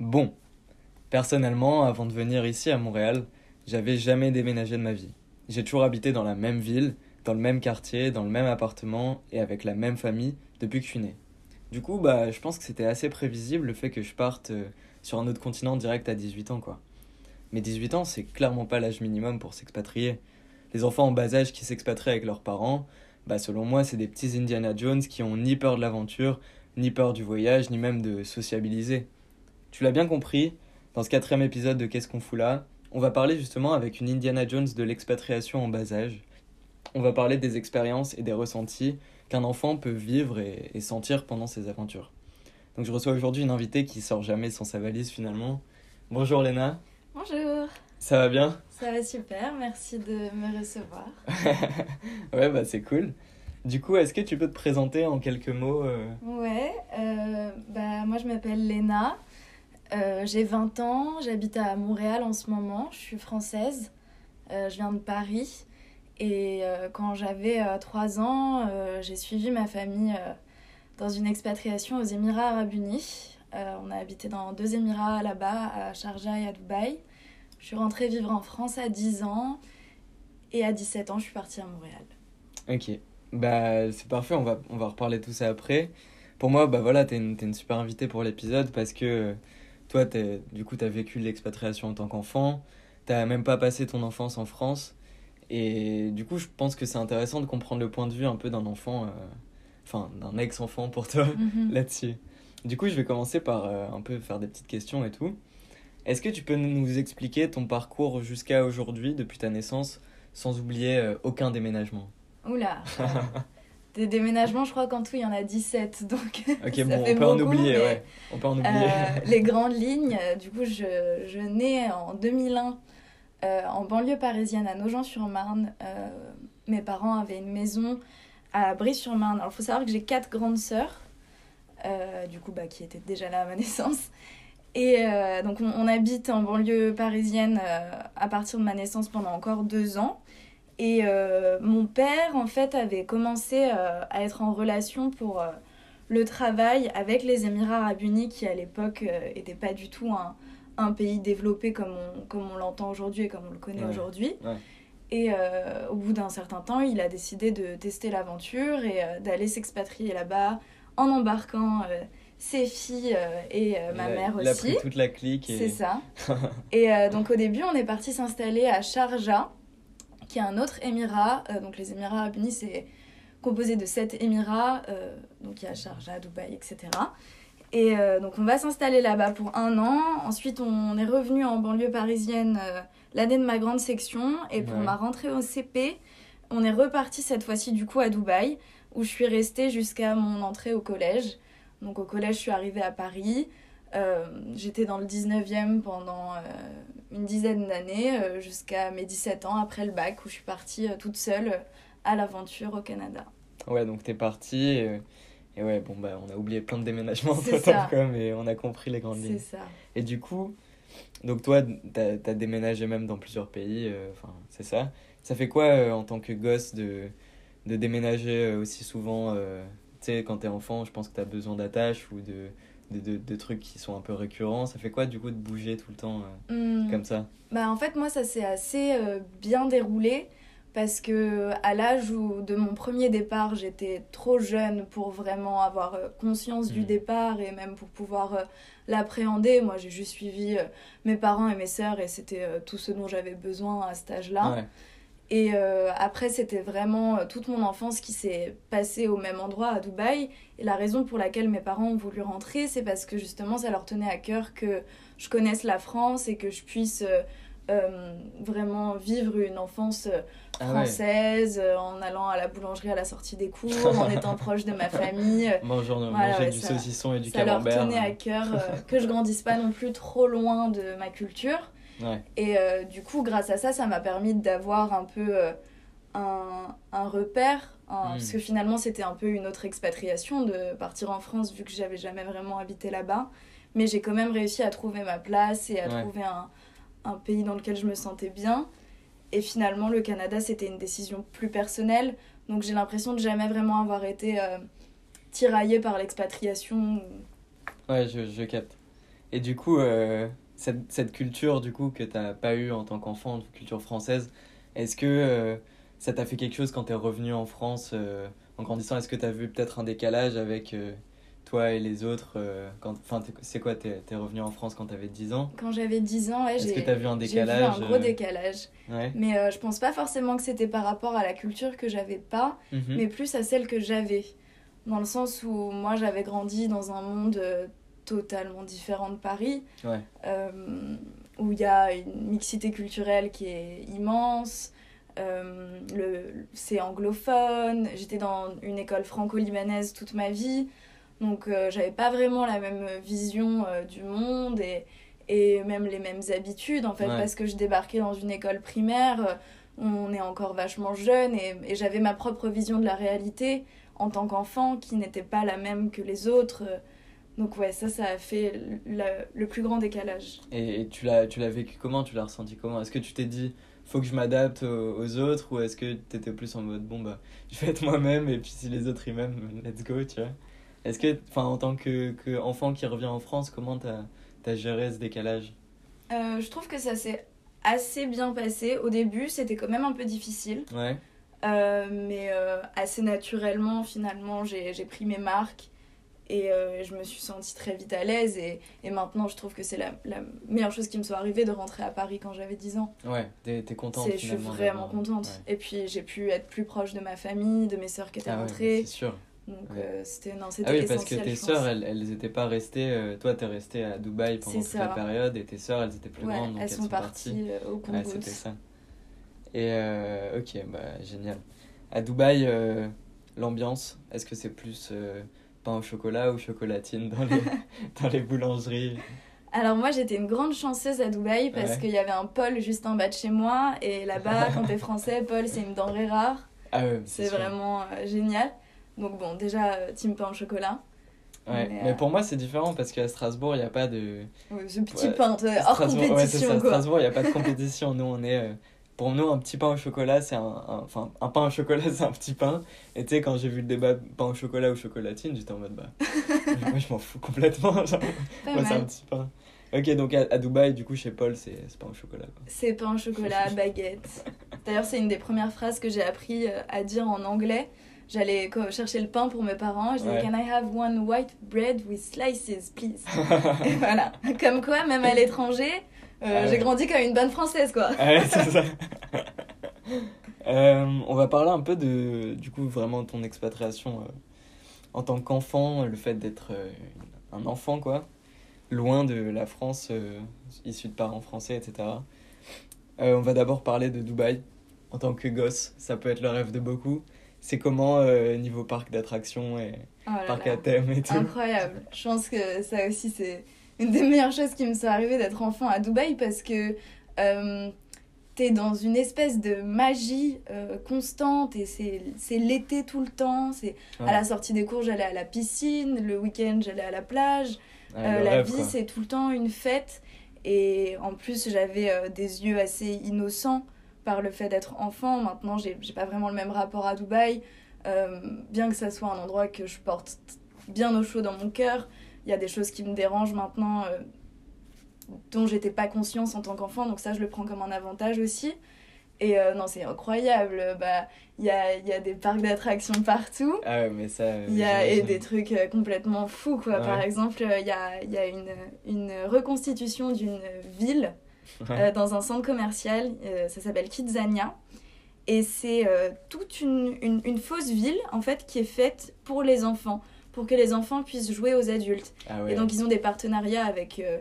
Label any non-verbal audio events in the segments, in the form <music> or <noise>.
Bon, personnellement, avant de venir ici à Montréal, j'avais jamais déménagé de ma vie. J'ai toujours habité dans la même ville, dans le même quartier, dans le même appartement et avec la même famille depuis que je suis né. Du coup, bah, je pense que c'était assez prévisible le fait que je parte euh, sur un autre continent direct à 18 ans, quoi. Mais 18 ans, c'est clairement pas l'âge minimum pour s'expatrier. Les enfants en bas âge qui s'expatrient avec leurs parents, bah, selon moi, c'est des petits Indiana Jones qui ont ni peur de l'aventure, ni peur du voyage, ni même de sociabiliser. Tu l'as bien compris, dans ce quatrième épisode de Qu'est-ce qu'on fout là, on va parler justement avec une Indiana Jones de l'expatriation en bas âge. On va parler des expériences et des ressentis qu'un enfant peut vivre et, et, sentir pendant ses aventures. Donc je reçois aujourd'hui une invitée qui sort jamais sans sa valise finalement. Bonjour Léna. Bonjour. Ça va bien? Ça va super, merci de me recevoir. <laughs> ouais, bah c'est cool. Du coup, est-ce que tu peux te présenter en quelques mots euh... Ouais, euh, bah moi je m'appelle Léna, euh, j'ai 20 ans, j'habite à Montréal en ce moment, je suis française, euh, je viens de Paris. Et euh, quand j'avais 3 ans, j'ai suivi ma famille dans une expatriation aux Émirats arabes unis. on a habité dans deux Émirats là-bas, à Sharjah et à Dubaï. Je suis rentrée vivre en France à 10 ans et à 17 ans, je suis partie à Montréal. Ok, bah c'est parfait, on va, on va reparler tout ça après. Pour moi, bah voilà, t'es une, es une super invitée pour l'épisode parce que toi, du coup, t'as vécu l'expatriation en tant qu'enfant, t'as même pas passé ton enfance en France. Et du coup, je pense que c'est intéressant de comprendre le point de vue un peu d'un enfant, euh, enfin d'un ex-enfant pour toi mm -hmm. <laughs> là-dessus. Du coup, je vais commencer par euh, un peu faire des petites questions et tout. Est-ce que tu peux nous expliquer ton parcours jusqu'à aujourd'hui, depuis ta naissance, sans oublier euh, aucun déménagement? Oula <laughs> Des déménagements, je crois qu'en tout, il y en a 17. Donc ok, <laughs> bon, on peut beaucoup, en oublier, ouais. On peut en oublier. Euh, <laughs> les grandes lignes, du coup, je, je nais en 2001 euh, en banlieue parisienne, à Nogent-sur-Marne. Euh, mes parents avaient une maison à Brie-sur-Marne. Alors, il faut savoir que j'ai quatre grandes sœurs, du coup, bah, qui étaient déjà là à ma <laughs> naissance. Et euh, donc, on, on, habite en banlieue parisienne euh, à partir de ma naissance pendant encore deux ans. Et euh, mon père, en fait, avait commencé à être en relation pour le travail avec les Émirats arabes unis, qui à l'époque n'étaient pas du tout un, un, pays développé comme on, comme on l'entend aujourd'hui et comme on le connaît Ouais. aujourd'hui. Ouais. Et euh, au bout d'un certain temps, il a décidé de tester l'aventure et euh, d'aller s'expatrier là-bas en embarquant euh, ses filles euh, et euh, ma il a, mère il a aussi. pris toute la clique. Et... C'est ça. <laughs> et euh, donc au début, on est parti s'installer à Sharjah, qui est un autre émirat. Euh, donc les Émirats arabes unis, c'est composé de sept émirats. euh, donc il y a Sharjah, Dubaï, etc. Et euh, donc on va s'installer là-bas pour un an. Ensuite, on est revenu en banlieue parisienne l'année de ma grande section. Et pour Ouais. ma rentrée au CP, on est reparti cette fois-ci du coup à Dubaï, où je suis restée jusqu'à mon entrée au collège. Donc au collège, je suis arrivée à Paris. Euh, J'étais dans le 19e pendant euh, une dizaine d'années, euh, jusqu'à mes 17 ans, après le bac, où je suis partie toute seule à l'aventure au Canada. Ouais, donc t'es parti. Et, et ouais, bon, bah, on a oublié plein de déménagements C'est ça. quoi, mais on a compris les grandes C'est lignes. ça. Et du coup, donc toi, t'as as déménagé même dans plusieurs pays, enfin, c'est ça. Ça fait quoi en tant que gosse de, de déménager aussi souvent Tu sais, quand t'es enfant, je pense que t'as besoin d'attaches ou de, de, de, de trucs qui sont un peu récurrents. Ça fait quoi du coup de bouger tout le temps euh, Hum, comme ça? Bah en fait moi ça s'est assez euh, bien déroulé parce que à l'âge où de mon premier départ j'étais trop jeune pour vraiment avoir euh, conscience du Mhm. départ et même pour pouvoir euh, l'appréhender. Moi j'ai juste suivi mes parents et mes sœurs et c'était tout ce dont j'avais besoin à cet âge-là. Ouais, Et euh, après, c'était vraiment euh, toute mon enfance qui s'est passée au même endroit, à Dubaï. Et la raison pour laquelle mes parents ont voulu rentrer, c'est parce que justement, ça leur tenait à cœur que je connaisse la France et que je puisse euh, euh, vraiment vivre une enfance Ah ouais. française, en allant à la boulangerie à la sortie des cours, en <laughs> étant proche de ma famille. Manger, Voilà, manger ouais, du ça- saucisson et du Ça leur camembert. tenait à cœur que je grandisse pas non plus trop loin de ma culture. Ouais. Et euh, du coup, grâce à ça, ça m'a permis d'avoir un peu euh, un, un repère. un- Mm. Parce que finalement, c'était un peu une autre expatriation de partir en France, vu que j'avais jamais vraiment habité là-bas. Mais j'ai quand même réussi à trouver ma place et à Ouais. trouver un, un pays dans lequel je me sentais bien. Et finalement, le Canada, c'était une décision plus personnelle. Donc j'ai l'impression de jamais vraiment avoir été euh, tiraillée par l'expatriation. Ouais, je, je capte. Et du coup, cette, cette culture du coup que t'as pas eu en tant qu'enfant, culture française, est-ce que euh, ça t'a fait quelque chose quand t'es revenu en France euh, en grandissant? Est-ce que t'as vu peut-être un décalage avec euh, toi et les autres quand, Enfin, c'est quoi T'es es revenu en France quand t'avais 10 ans? Quand j'avais 10 ans, ouais, j'ai vu un vu décalage un gros décalage. Ouais? Mais je pense pas forcément que c'était par rapport à la culture que j'avais pas, Mhm. mais plus à celle que j'avais. Dans le sens où moi j'avais grandi dans un monde totalement différent de Paris, Ouais. euh, où il y a une mixité culturelle qui est immense. euh, le, c'est anglophone, j'étais dans une école franco-libanaise toute ma vie, donc euh, j'avais pas vraiment la même vision du monde et, et même les mêmes habitudes en fait, Ouais. parce que je débarquais dans une école primaire, on est encore vachement jeune et, et j'avais ma propre vision de la réalité en tant qu'enfant qui n'était pas la même que les autres. Donc ouais, ça, ça a fait le, le plus grand décalage. Et, et tu l'as tu l'as vécu comment? Tu l'as ressenti comment? Est-ce que tu t'es dit faut que je m'adapte aux, aux autres ou est-ce que t'étais plus en mode bon bah <laughs> je vais être moi-même et puis si les autres ils m'aiment <laughs> let's go tu vois? Est-ce que enfin en tant que, que enfant qui revient en France comment t'as as géré ce décalage? Euh, je trouve que ça s'est assez bien passé. Au début, c'était quand même un peu difficile. Ouais Euh, mais euh, assez naturellement, finalement, j'ai j'ai pris mes marques et euh, je me suis sentie très vite à l'aise. Et, et maintenant, je trouve que c'est la, la meilleure chose qui me soit arrivée de rentrer à Paris quand j'avais 10 ans. ouais t'es contente Je suis vraiment contente. ouais. Et puis, j'ai pu être plus proche de ma famille, de mes sœurs qui étaient ah ouais, rentrées. c'est sûr Donc, Ouais. euh, c'était non, c'était ah oui parce que tes sœurs elles, elles étaient pas restées euh, toi t'es restée à Dubaï pendant toute la période et tes sœurs elles étaient plus grandes donc elles sont parties euh, au Congo. c'était ça. Et ok, bah génial. À Dubaï, l'ambiance, est-ce que c'est plus pain au chocolat ou chocolatine dans les, <laughs> dans les boulangeries Alors moi j'étais une grande chanceuse à Dubaï parce Ouais. qu'il y avait un Paul juste en bas de chez moi et là-bas <laughs> quand t'es français, Paul c'est une denrée rare, Ah ouais, c'est vraiment euh, génial. Donc bon déjà euh, team pain au chocolat, Ouais. Mais, Mais, euh, pour moi, c'est différent parce qu'à Strasbourg, il n'y a pas de. Ouais, ce petit pain hors Strasbourg, ouais, c'est compétition ça. quoi. Strasbourg, il n'y a pas de <laughs> compétition. Nous, on est. Pour nous, un petit pain au chocolat, c'est un, un- Enfin, un pain au chocolat, <laughs> c'est un petit pain. Et tu sais, quand j'ai vu le débat pain au chocolat ou chocolatine, j'étais en mode bah. <laughs> moi, je m'en fous complètement. genre, moi, c'est un petit pain. Ok, donc à, à Dubaï, du coup, chez Paul, c'est pain au chocolat. C'est pain au chocolat, <laughs> baguette. D'ailleurs c'est une des premières phrases que j'ai appris euh, à dire en anglais. J'allais chercher le pain pour mes parents. Je disais Ouais. Can I have one white bread with slices, please? Et voilà. Comme quoi, même à l'étranger, euh, j'ai grandi comme une bonne française, quoi. Ouais, <laughs> c'est ça. Euh, on va parler un peu de, du coup, vraiment ton expatriation euh, en tant qu'enfant, le fait d'être euh, un enfant, quoi, loin de la France, euh, issu de parents français, etc. Euh, on va d'abord parler de Dubaï en tant que gosse. Ça peut être le rêve de beaucoup. C'est comment euh, niveau parc d'attractions et Oh là parc là. à thème et tout. Incroyable. Je pense que ça aussi, c'est une des meilleures choses qui me sont arrivées d'être enfant à Dubaï parce que euh, t'es dans une espèce de magie euh, constante et c'est l'été tout le temps. C'est Ouais. À la sortie des cours, j'allais à la piscine. Le week-end, j'allais à la plage. Ouais, Euh, la rêve, vie, c'est tout le temps une fête. Et en plus, j'avais euh, des yeux assez innocents par le fait d'être enfant. Maintenant, j'ai j'ai pas vraiment le même rapport à Dubaï. Bien que ça soit un endroit que je porte bien au chaud dans mon cœur, il y a des choses qui me dérangent maintenant euh, dont j'étais pas conscience en tant qu'enfant. Donc ça, je le prends comme un avantage aussi. Et euh, non, c'est incroyable. Bah, Il y, a, il y a des parcs d'attractions partout. Ah ouais, mais ça. Il y a et des trucs euh, complètement fous, quoi. Par exemple, euh, il y a, il y a une, une reconstitution d'une ville Ouais. euh, dans un centre commercial. euh, ça s'appelle Kidzania. Et c'est toute une, une, une fausse ville, en fait, qui est faite pour les enfants, pour que les enfants puissent jouer aux adultes. Ah ouais. Et donc, ils ont des partenariats avec euh,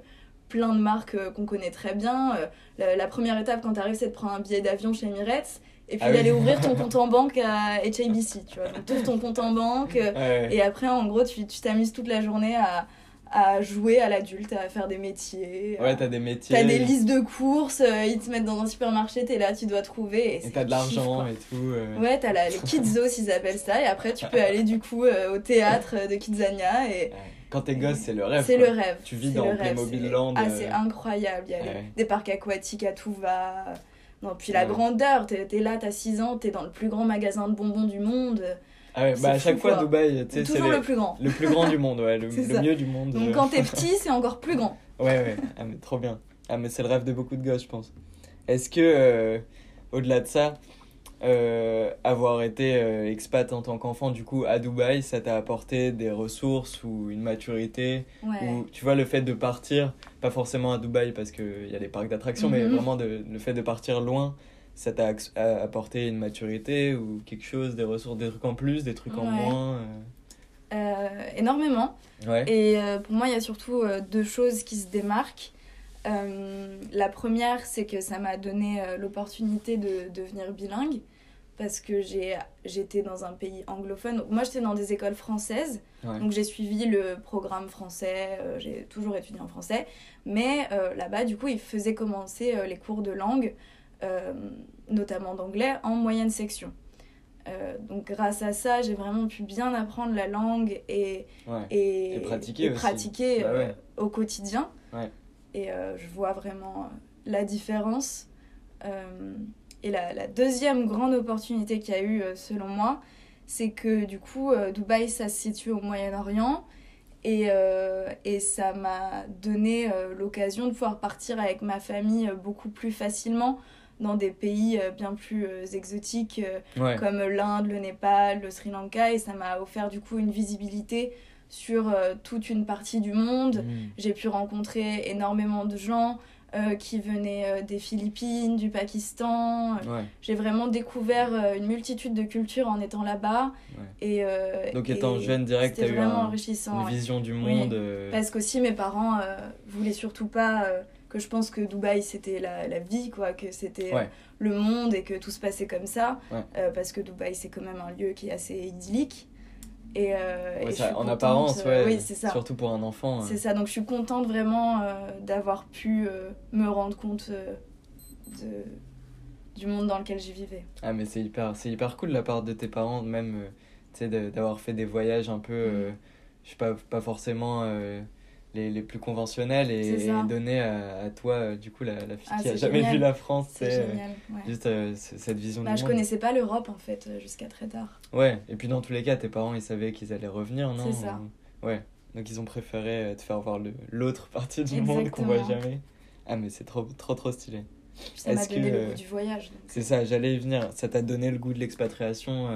plein de marques euh, qu'on connaît très bien. Euh, la, la première étape, quand tu arrives, c'est de prendre un billet d'avion chez Emirates et puis Ah oui. d'aller ouvrir ton <laughs> compte en banque à HIBC. Tu vois, donc ouvres ton compte en banque. Ouais, et après, en gros, tu tu t'amuses toute la journée à, à jouer à l'adulte, à faire des métiers. Ouais, t'as des métiers. T'as des listes de courses, euh, ils te mettent dans un supermarché, t'es là, tu dois trouver. Et, t'as de l'argent et tout. euh. Ouais, t'as les <laughs> kids zoos, ils appellent ça. Et après, tu peux aller du coup euh, au théâtre de Kidzania. Et. Quand t'es gosse, c'est le rêve. c'est le rêve. Tu vis dans Playmobil Land, Ah, c'est incroyable. Il y a les- des parcs aquatiques à tout va. Non, puis la Ouais. grandeur, t'es t'es là, t'as 6 ans, t'es dans le plus grand magasin de bonbons du monde. Ah ouais, bah à fou, chaque fois, quoi. Dubaï, tu sais, c'est Toujours le, le plus grand. le plus grand du monde, ouais, le, <laughs> le mieux du monde. Donc euh. quand t'es petit, c'est encore plus grand. <laughs> Ouais, ouais, ah, mais trop bien. Ah, mais c'est le rêve de beaucoup de gosses, je pense. Est-ce que, euh, au-delà de ça, euh, avoir été euh, expat en tant qu'enfant, du coup, à Dubaï, ça t'a apporté des ressources ou une maturité Ouais. Ou tu vois, le fait de partir, pas forcément à Dubaï parce qu'il y a les parcs d'attractions, mais Mhm. vraiment de, le fait de partir loin, ça t'a apporté une maturité ou quelque chose, des ressources, des trucs en plus, des trucs en moins Euh, énormément. euh. Ouais. Et euh, pour moi, il y a surtout deux choses qui se démarquent. La première, c'est que ça m'a donné l'opportunité de devenir bilingue parce que j'étais dans un pays anglophone. Moi, j'étais dans des écoles françaises, Ouais. donc j'ai suivi le programme français, euh, j'ai toujours étudié en français. Mais euh, là-bas, du coup, ils faisaient commencer euh, les cours de langue, notamment d'anglais, en moyenne section. Euh, donc grâce à ça, j'ai vraiment pu bien apprendre la langue et ouais. et, Et pratiquer et aussi. pratiquer, Bah euh, au quotidien. Ouais. Et euh, je vois vraiment euh, la différence. Euh, et la, la deuxième grande opportunité qu'il y a eu, euh, selon moi, c'est que du coup, euh, Dubaï, ça se situe au Moyen-Orient. Et, euh, et ça m'a donné euh, l'occasion de pouvoir partir avec ma famille euh, beaucoup plus facilement dans des pays euh, bien plus euh, exotiques, euh, Ouais. comme l'Inde, le Népal, le Sri Lanka, et ça m'a offert du coup une visibilité sur toute une partie du monde. Mhm. J'ai pu rencontrer énormément de gens euh, qui venaient euh, des Philippines, du Pakistan. Ouais. J'ai vraiment découvert une multitude de cultures en étant là-bas. Ouais. Et, Donc et étant jeune direct, t'as c'était eu un- enrichissant. une ouais. vision du Oui. monde. euh, Parce qu'aussi mes parents voulaient surtout pas que je pense que Dubaï c'était la, la vie, quoi, que c'était euh, Ouais. le monde et que tout se passait comme ça. Ouais. Euh, parce que Dubaï c'est quand même un lieu qui est assez idyllique. Et, euh, ouais, et je ça- suis en contente, apparence, ouais. oui, c'est ça. Surtout pour un enfant. C'est ça, donc je suis contente vraiment d'avoir pu me rendre compte de, du monde dans lequel j'y vivais. Ah mais c'est hyper, c'est hyper cool de la part de tes parents, même tu sais, de- d'avoir fait des voyages un peu, Mm. je sais pas, pas forcément les, les plus conventionnels et, et donner à, à toi, euh, du coup, la, la fille Ah, qui a jamais génial. vu la France, C'est euh, génial. Ouais. juste euh, cette vision Bah, du je monde. connaissais pas l'Europe en fait jusqu'à très tard. Ouais, et puis dans tous les cas, tes parents, ils savaient qu'ils allaient revenir, non? C'est ça. Ouais, donc ils ont préféré te faire voir l'autre <laughs> partie du monde qu'on voit jamais. Ah mais c'est trop, trop, trop stylé. Ça m'a donné que, le goût du voyage. C'est ça, j'allais y venir. Ça t'a donné le goût de l'expatriation,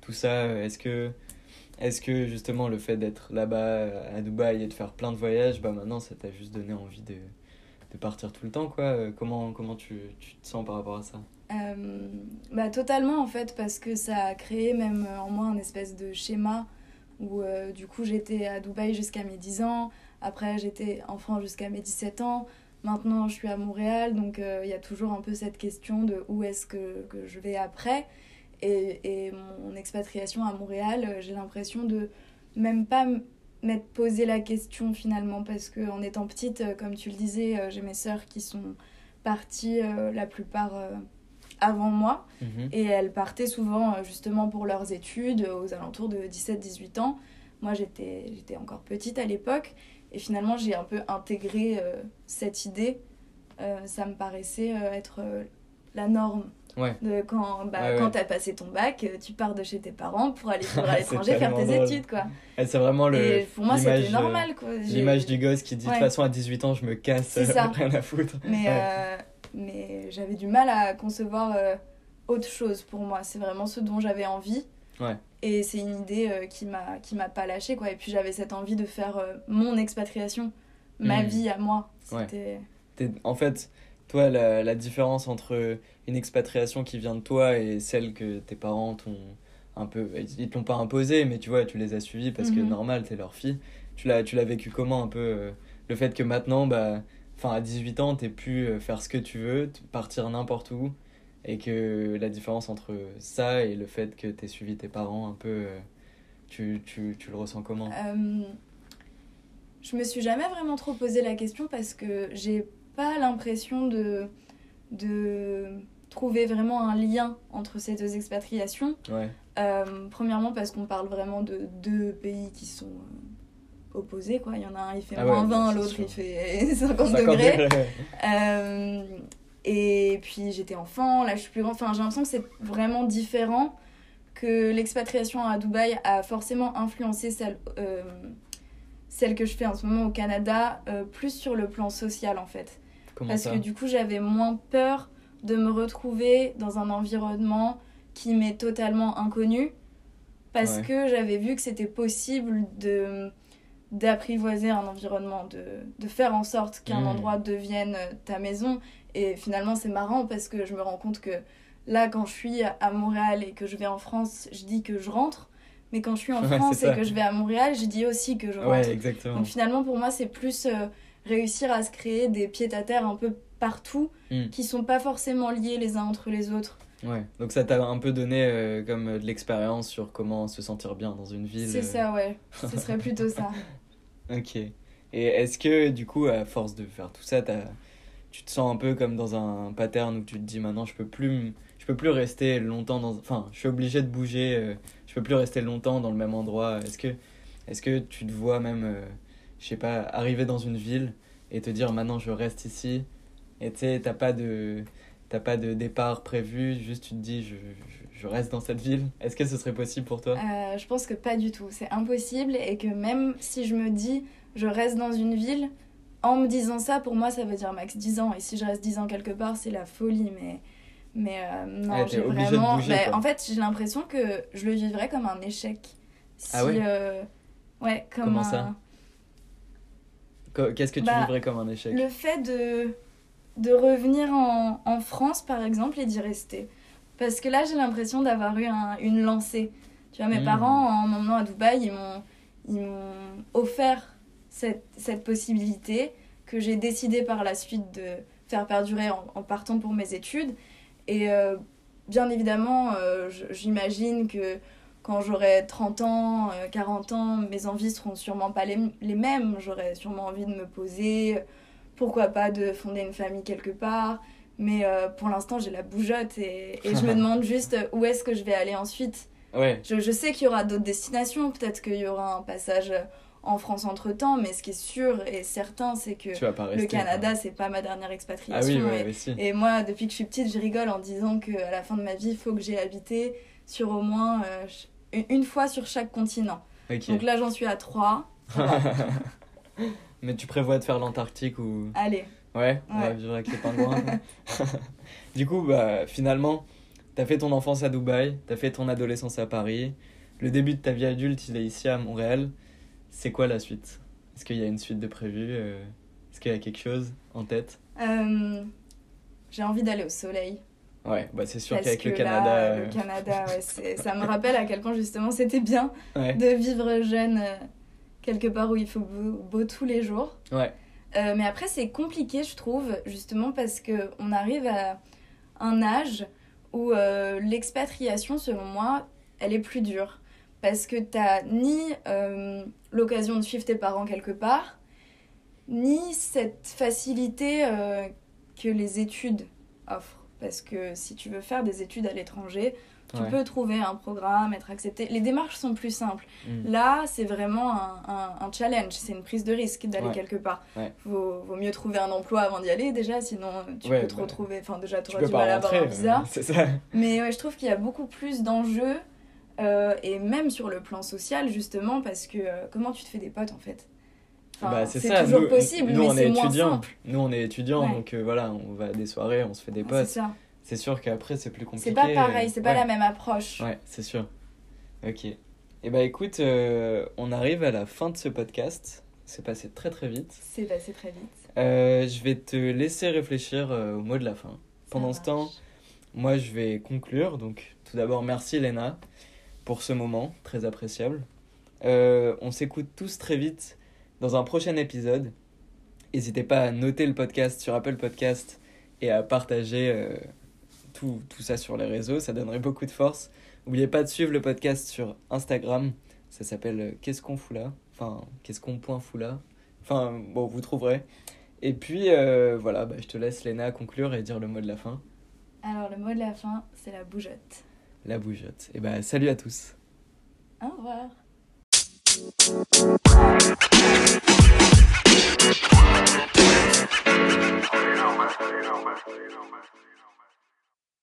tout ça. Est-ce que, est-ce que justement le fait d'être là-bas euh, à Dubaï et de faire plein de voyages, bah maintenant ça t'a juste donné envie de, de partir tout le temps, quoi? Euh, Comment, comment tu, tu te sens par rapport à ça? Euh, bah, totalement en fait parce que ça a créé même en moi un espèce de schéma où du coup j'étais à Dubaï jusqu'à mes 10 ans, après j'étais enfant jusqu'à mes 17 ans, maintenant je suis à Montréal donc il y a toujours un peu cette question de où est-ce que, que je vais après et, et mon expatriation à Montréal euh, j'ai l'impression de même pas m'être posé la question finalement parce que en étant petite euh, comme tu le disais euh, j'ai mes sœurs qui sont parties euh, la plupart euh, avant moi Mhm. et elles partaient souvent justement pour leurs études aux alentours de 17-18 ans. Moi j'étais j'étais encore petite à l'époque et finalement j'ai un peu intégré euh, cette idée. Ça me paraissait être la norme. Ouais. De quand bah, Ouais, ouais. quand t'as passé ton bac, euh, tu pars de chez tes parents pour aller vivre à <laughs> l'étranger faire tes drôle. études quoi. Et c'est vraiment le, et pour moi c'était euh, normal quoi. L'image du gosse qui dit de toute façon à 18 ans je me casse, C'est ça. rien à foutre. Mais, euh, mais j'avais du mal à concevoir euh, autre chose pour moi. C'est vraiment ce dont j'avais envie. Ouais. Et c'est une idée euh, qui m'a qui m'a pas lâché quoi. Et puis j'avais cette envie de faire euh, mon expatriation, ma Mhm. vie à moi. C'était En fait, toi, la, la différence entre une expatriation qui vient de toi et celle que tes parents t'ont un peu. Ils l'ont pas imposée, mais tu vois, tu les as suivis parce que Mhm. normal, t'es leur fille. Tu l'as, tu l'as vécu comment un peu euh, Le fait que maintenant, bah, enfin, à 18 ans, t'aies pu euh, faire ce que tu veux, partir n'importe où, et que la différence entre ça et le fait que t'aies suivi tes parents un peu. euh, tu, tu, tu le ressens comment? Euh, je me suis jamais vraiment trop posé la question parce que j'ai pas l'impression de, de trouver vraiment un lien entre ces deux expatriations. Ouais, Euh, premièrement parce qu'on parle vraiment de deux pays qui sont euh, opposés. Quoi. Il y en a un, il fait Ah ouais, moins bah, 20, c'est l'autre, il fait <laughs> 50, 50 degrés. degrés. Euh, et puis j'étais enfant, là je suis plus grand. Enfin, j'ai l'impression que c'est vraiment différent que l'expatriation à Dubaï a forcément influencé celle, celle que je fais en ce moment au Canada, plus sur le plan social en fait. Comment Parce ça que du coup, j'avais moins peur de me retrouver dans un environnement qui m'est totalement inconnu. Parce Ouais. que j'avais vu que c'était possible de d'apprivoiser un environnement, de, de faire en sorte qu'un Mm. endroit devienne ta maison. Et finalement, c'est marrant parce que je me rends compte que là, quand je suis à Montréal et que je vais en France, je dis que je rentre. Mais quand je suis en <laughs> Ouais, France et que je vais à Montréal, je dis aussi que je rentre. Ouais, exactement. Donc finalement, pour moi, c'est plus euh, réussir à se créer des pieds-à-terre un peu partout Mm. qui sont pas forcément liés les uns entre les autres. Ouais. Donc ça t'a un peu donné euh, comme euh, de l'expérience sur comment se sentir bien dans une ville. C'est euh. ça, ouais. Ce serait plutôt ça. <laughs> Ok. Et est-ce que du coup, à force de faire tout ça, t'as- tu te sens un peu comme dans un pattern où tu te dis maintenant je peux plus, m- je peux plus rester longtemps dans, enfin, je suis obligé de bouger, euh, je peux plus rester longtemps dans le même endroit. Est-ce que, est-ce que tu te vois même, je sais pas, arriver dans une ville et te dire maintenant je reste ici et tu sais, t'as pas de, t'as pas de départ prévu, juste tu te dis je, je, je reste dans cette ville. Est-ce que ce serait possible pour toi? Euh, je pense que pas du tout. C'est impossible et que même si je me dis je reste dans une ville, en me disant ça, pour moi, ça veut dire max 10 ans. Et si je reste 10 ans quelque part, c'est la folie. Mais, mais euh, non, j'ai vraiment. bouger, en fait, j'ai l'impression que je le vivrais comme un échec. Si, Ah ouais? Euh, Ouais, comme Comment un- ça? Qu'est-ce que tu Bah, vivrais comme un échec? Le fait de, de revenir en, en France, par exemple, et d'y rester. Parce que là, j'ai l'impression d'avoir eu un- une lancée. Tu vois, mes Mm. parents, en m'emmenant à Dubaï, ils m'ont, ils m'ont offert cette, cette possibilité que j'ai décidé par la suite de faire perdurer en, en partant pour mes études. Et euh, bien évidemment, euh, j'imagine que quand j'aurai 30 ans, euh, 40 ans, mes envies seront sûrement pas les, les mêmes. J'aurai sûrement envie de me poser, pourquoi pas de fonder une famille quelque part. Mais euh, pour l'instant, j'ai la bougeotte et, et je me <laughs> demande juste où est-ce que je vais aller ensuite. Ouais. Je, je sais qu'il y aura d'autres destinations, peut-être qu'il y aura un passage en France entre temps, mais ce qui est sûr et certain, c'est que rester. le Canada, c'est pas ma dernière Ah expatriation. oui, ouais, et, mais si. et moi, depuis que je suis petite, je rigole en disant qu'à la fin de ma vie, il faut que j'ai habité sur au moins euh, une- fois sur chaque continent. Donc là, j'en suis à trois. <laughs> mais tu prévois de faire l'Antarctique ou? Allez, Ouais, on va vivre avec les pingouins. du coup, bah, finalement, t'as fait ton enfance à Dubaï, t'as fait ton adolescence à Paris. Le début de ta vie adulte, il est ici à Montréal. C'est quoi la suite? Est-ce qu'il y a une suite de prévu euh, Est-ce qu'il y a quelque chose en tête? Euh, j'ai envie d'aller au soleil. Ouais, bah c'est sûr qu'avec le là, Canada. euh, le <laughs> Canada, ouais, ça me rappelle à quel point justement c'était bien Ouais, de vivre jeune euh, quelque part où il faut beau, beau tous les jours. ouais, Euh, mais après, c'est compliqué, je trouve, justement parce que on arrive à un âge où l'expatriation, selon moi, elle est plus dure. Parce que t'as ni l'occasion de suivre tes parents quelque part, ni cette facilité que les études offrent. Parce que si tu veux faire des études à l'étranger, tu ouais. peux trouver un programme, être accepté. Les démarches sont plus simples. Mm. Là, c'est vraiment un, un- un challenge, c'est une prise de risque d'aller Ouais. quelque part. Ouais. Vaut, vaut mieux trouver un emploi avant d'y aller déjà, sinon tu peux te bah, retrouver. Enfin, déjà, tu auras du mal pas à avoir un visa. <laughs> Mais ouais, je trouve qu'il y a beaucoup plus d'enjeux, euh, et même sur le plan social, justement, parce que euh, comment tu te fais des potes en fait? Enfin, bah, c'est toujours nous, possible, nous mais on est c'est moins simple. Nous, on est étudiants, Ouais. donc euh, voilà, on va à des soirées, on se fait des C'est potes. ça. C'est sûr qu'après, c'est plus compliqué. C'est pas pareil, c'est pas Ouais. la même approche. Ouais, c'est sûr. Ok. Et bah écoute, euh, on arrive à la fin de ce podcast. C'est passé très très vite. C'est passé très vite. Euh, je vais te laisser réfléchir euh, au mot de la fin. Pendant ce temps, moi je vais conclure. Donc tout d'abord, merci Léna pour ce moment très appréciable. Euh, on s'écoute tous très vite dans un prochain épisode. N'hésitez pas à noter le podcast sur Apple Podcast et à partager euh, tout, tout ça sur les réseaux, ça donnerait beaucoup de force. N'oubliez pas de suivre le podcast sur Instagram, ça s'appelle euh, Qu'est-ce qu'on fout là Enfin, Qu'est-ce qu'on point fout là Enfin, bon, vous trouverez. Et puis, euh, voilà, bah, je te laisse Léna conclure et dire le mot de la fin, Alors, le mot de la fin, c'est la bougeotte. la bougeotte. Et bah, salut à tous Au revoir. You know, man. You.